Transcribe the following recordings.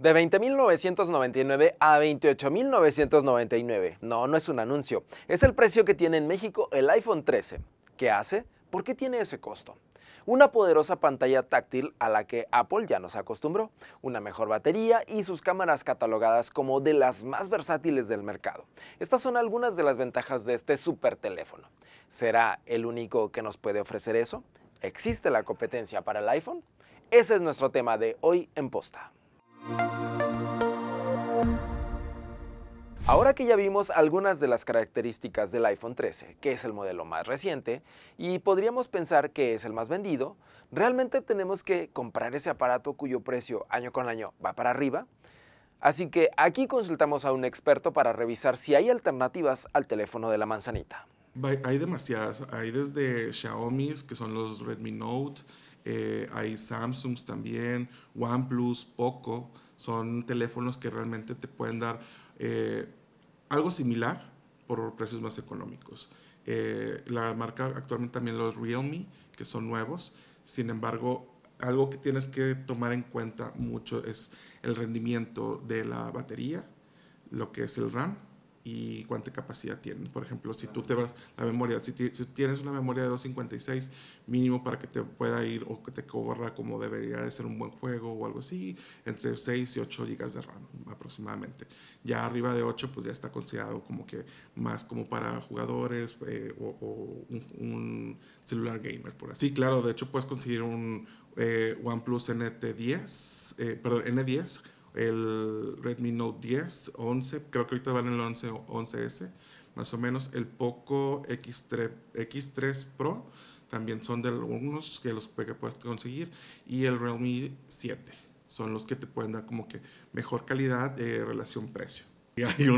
De 20.999 a 28.999. No, no es un anuncio. Es el precio que tiene en México el iPhone 13. ¿Qué hace? ¿Por qué tiene ese costo? Una poderosa pantalla táctil a la que Apple ya nos acostumbró, una mejor batería y sus cámaras catalogadas como de las más versátiles del mercado. Estas son algunas de las ventajas de este super teléfono. ¿Será el único que nos puede ofrecer eso? ¿Existe la competencia para el iPhone? Ese es nuestro tema de hoy en Posta. Ahora que ya vimos algunas de las características del iPhone 13, que es el modelo más reciente, y podríamos pensar que es el más vendido, ¿realmente tenemos que comprar ese aparato cuyo precio año con año va para arriba? Así que aquí consultamos a un experto para revisar si hay alternativas al teléfono de la manzanita. Hay demasiadas, hay desde Xiaomi, que son los Redmi Note, eh, hay Samsungs también, OnePlus, Poco, son teléfonos que realmente te pueden dar eh, algo similar por precios más económicos. Eh, la marca actualmente también los Realme, que son nuevos. Sin embargo, algo que tienes que tomar en cuenta mucho es el rendimiento de la batería, lo que es el RAM y cuánta capacidad tienen. Por ejemplo, si tú te vas, la memoria, si, tienes una memoria de 256, mínimo para que te pueda ir o que te corra como debería de ser un buen juego o algo así, entre 6 y 8 GB de RAM aproximadamente. Ya arriba de 8, pues ya está considerado como que más como para jugadores eh, o, un, celular gamer, por así. Sí, claro, de hecho puedes conseguir un eh, OnePlus NT10, eh, perdón, N10 el Redmi Note 10, 11, creo que ahorita van en el 11, 11S, más o menos. El Poco X3, X3 Pro, también son de algunos que los que puedes conseguir. Y el Realme 7, son los que te pueden dar como que mejor calidad de relación-precio. Y hay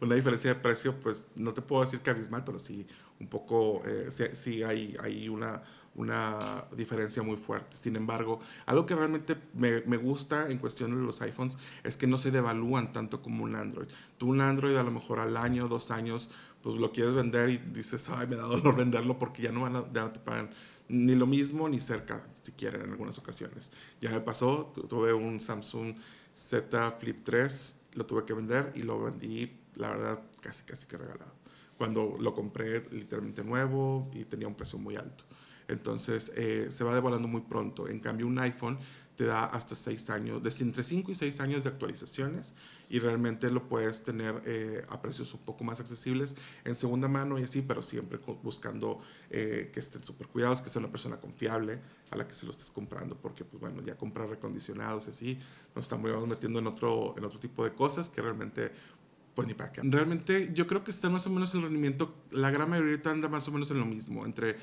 una diferencia de precio, pues no te puedo decir que abismal, pero sí un poco, eh, sí, hay, hay una, una diferencia muy fuerte. Sin embargo, algo que realmente me, me, gusta en cuestión de los iPhones es que no se devalúan tanto como un Android. Tú un Android a lo mejor al año, dos años, pues lo quieres vender y dices, ay, me da dolor venderlo porque ya no, van a, ya no te pagan ni lo mismo ni cerca, si quieren, en algunas ocasiones. Ya me pasó, tuve un Samsung Z Flip 3, lo tuve que vender y lo vendí, la verdad, casi, casi que regalado. Cuando lo compré literalmente nuevo y tenía un precio muy alto. Entonces eh, se va devaluando muy pronto. En cambio, un iPhone te da hasta 6 años, desde entre 5 y 6 años de actualizaciones y realmente lo puedes tener eh, a precios un poco más accesibles en segunda mano y así, pero siempre buscando eh, que estén súper cuidados, que sea una persona confiable a la que se lo estés comprando, porque pues bueno, ya comprar recondicionados y así, nos estamos metiendo en otro, en otro tipo de cosas que realmente pues ni para qué. Realmente yo creo que está más o menos el rendimiento, la gran mayoría anda más o menos en lo mismo, entre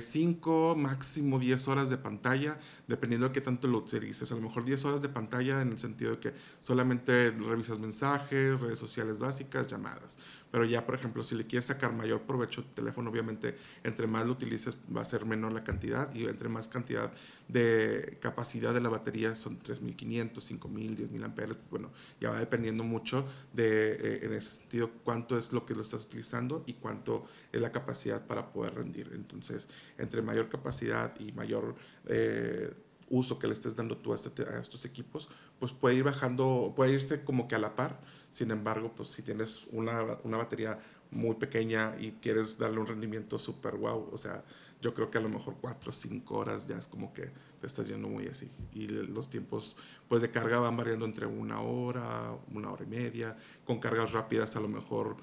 5, eh, máximo 10 horas de pantalla, dependiendo de qué tanto lo utilices. A lo mejor 10 horas de pantalla en el sentido de que solamente revisas mensajes, redes sociales básicas, llamadas. Pero ya, por ejemplo, si le quieres sacar mayor provecho a tu teléfono, obviamente, entre más lo utilices va a ser menor la cantidad y entre más cantidad de capacidad de la batería son 3500, 5000, 10000 amperes. Bueno, ya va dependiendo mucho de, eh, en ese sentido, cuánto es lo que lo estás utilizando y cuánto es la capacidad para poder rendir. Entonces, entre mayor capacidad y mayor... Eh, uso que le estés dando tú a, este, a, estos equipos, pues puede ir bajando, puede irse como que a la par sin embargo, pues si tienes una, una batería muy pequeña y quieres darle un rendimiento súper wow, o sea, yo creo que a lo mejor 4 o 5 horas ya es como que te estás yendo muy así. Y los tiempos pues de carga van variando entre una hora, una hora y media, con cargas rápidas a lo mejor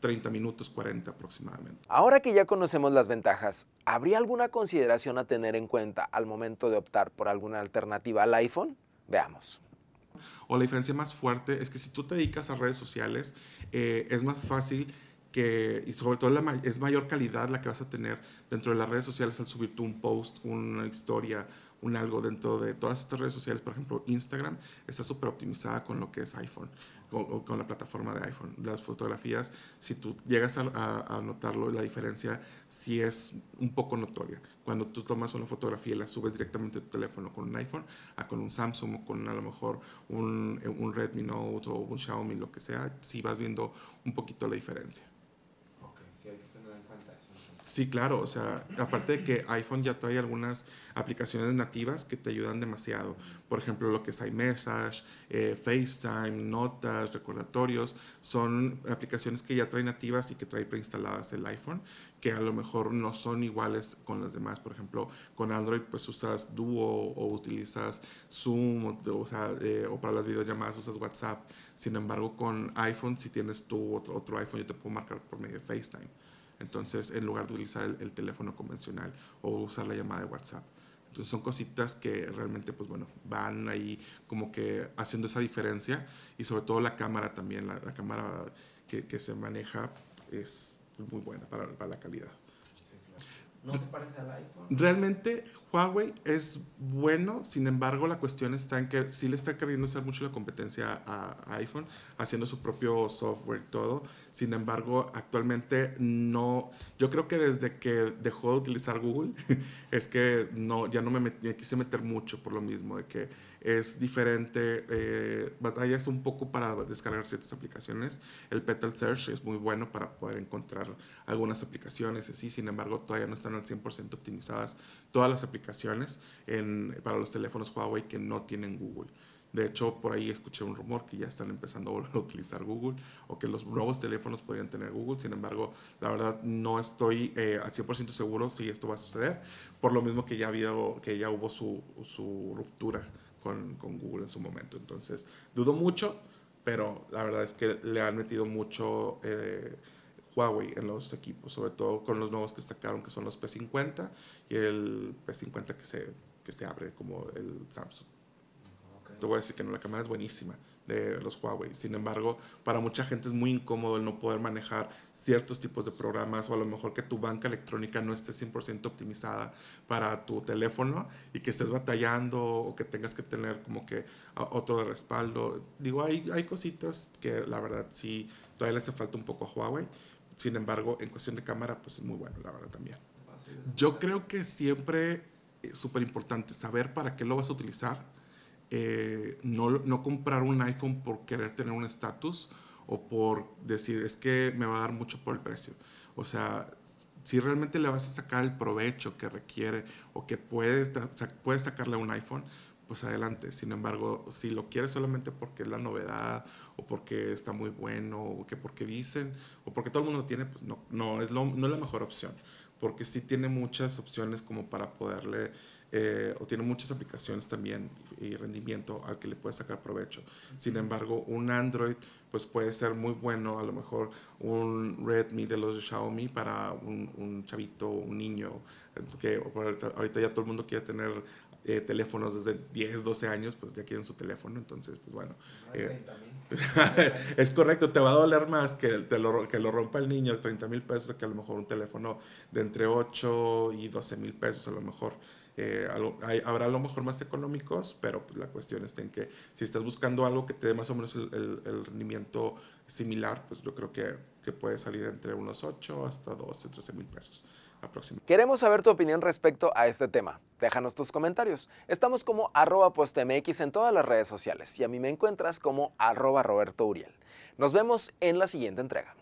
30 minutos, 40 aproximadamente. Ahora que ya conocemos las ventajas, ¿habría alguna consideración a tener en cuenta al momento de optar por alguna alternativa al iPhone? Veamos. O la diferencia más fuerte es que si tú te dedicas a redes sociales, eh, es más fácil que, y sobre todo la, es mayor calidad la que vas a tener dentro de las redes sociales al subir tú un post, una historia, un algo dentro de todas estas redes sociales, por ejemplo Instagram, está súper optimizada con lo que es iPhone o, con la plataforma de iPhone. Las fotografías, si tú llegas a, notarlo, la diferencia sí es un poco notoria. Cuando tú tomas una fotografía y la subes directamente a tu teléfono con un iPhone, a con un Samsung o con a lo mejor un, un Redmi Note o un Xiaomi, lo que sea, sí vas viendo un poquito la diferencia. Sí, claro, o sea, aparte de que iPhone ya trae algunas aplicaciones nativas que te ayudan demasiado. Por ejemplo, lo que es iMessage, eh, FaceTime, notas, recordatorios, son aplicaciones que ya trae nativas y que trae preinstaladas el iPhone, que a lo mejor no son iguales con las demás. Por ejemplo, con Android pues usas Duo o utilizas Zoom o, sea, eh, o para las videollamadas usas WhatsApp. Sin embargo, con iPhone, si tienes tú otro, otro iPhone, yo te puedo marcar por medio de FaceTime. Entonces, en lugar de utilizar el, teléfono convencional o usar la llamada de WhatsApp. Entonces son cositas que realmente, pues bueno, van ahí como que haciendo esa diferencia y sobre todo la cámara también, la, cámara que, que, se maneja es muy buena para, para la calidad. ¿No se parece al iPhone? Realmente Huawei es bueno, sin embargo la cuestión está en que sí le está queriendo hacer mucho la competencia a, iPhone, haciendo su propio software y todo. Sin embargo, actualmente no, yo creo que desde que dejó de utilizar Google, es que no, ya no me, me quise meter mucho por lo mismo, de que es diferente, eh, un poco para descargar ciertas aplicaciones. El Petal Search es muy bueno para poder encontrar algunas aplicaciones, así, sin embargo, todavía no están al 100% optimizadas todas las aplicaciones en, para los teléfonos Huawei que no tienen Google. De hecho, por ahí escuché un rumor que ya están empezando a volver a utilizar Google o que los nuevos teléfonos podrían tener Google. Sin embargo, la verdad no estoy eh, al 100% seguro si esto va a suceder, por lo mismo que ya, habido, que ya hubo su, su ruptura con, Google en su momento. Entonces, dudo mucho, pero la verdad es que le han metido mucho eh, Huawei en los equipos, sobre todo con los nuevos que sacaron, que son los P50 y el P50 que se, que se abre como el Samsung. Te voy a decir que no, la cámara es buenísima de los Huawei. Sin embargo, para mucha gente es muy incómodo el no poder manejar ciertos tipos de programas o a lo mejor que tu banca electrónica no esté 100% optimizada para tu teléfono y que estés batallando o que tengas que tener como que otro de respaldo. Digo, hay, hay cositas que la verdad sí, todavía le hace falta un poco a Huawei. Sin embargo, en cuestión de cámara, pues es muy bueno, la verdad también. Yo creo que siempre es súper importante saber para qué lo vas a utilizar eh, no, no, comprar un iPhone por querer tener un estatus o por decir, es que me va a dar mucho por el precio. O sea, si realmente le vas a sacar el provecho que requiere o que puedes, puedes sacarle a un iPhone, pues adelante. Sin embargo, si lo quieres solamente porque es la novedad o porque está muy bueno o que porque dicen o porque todo el mundo lo tiene, pues no, no, es, lo, no es la mejor opción. Porque sí tiene muchas opciones como para poderle eh, o tiene muchas aplicaciones también y rendimiento al que le puedes sacar provecho. Sin embargo, un Android pues puede ser muy bueno, a lo mejor un Redmi de los de Xiaomi para un, un chavito, un niño, que ahorita, ya todo el mundo quiere tener eh, teléfonos desde 10, 12 años, pues ya quieren su teléfono, entonces, pues bueno. Eh, es correcto, te va a doler más que, te lo, que lo rompa el niño, 30 mil pesos, que a lo mejor un teléfono de entre 8 y 12 mil pesos a lo mejor. Eh, habrá a lo mejor más económicos, pero pues, la cuestión está en que si estás buscando algo que te dé más o menos el, rendimiento similar, pues yo creo que, que, puede salir entre unos 8 hasta 12, 13 mil pesos aproximadamente. Queremos saber tu opinión respecto a este tema. Déjanos tus comentarios. Estamos como arroba postmx en todas las redes sociales y a mí me encuentras como arroba Roberto Uriel. Nos vemos en la siguiente entrega.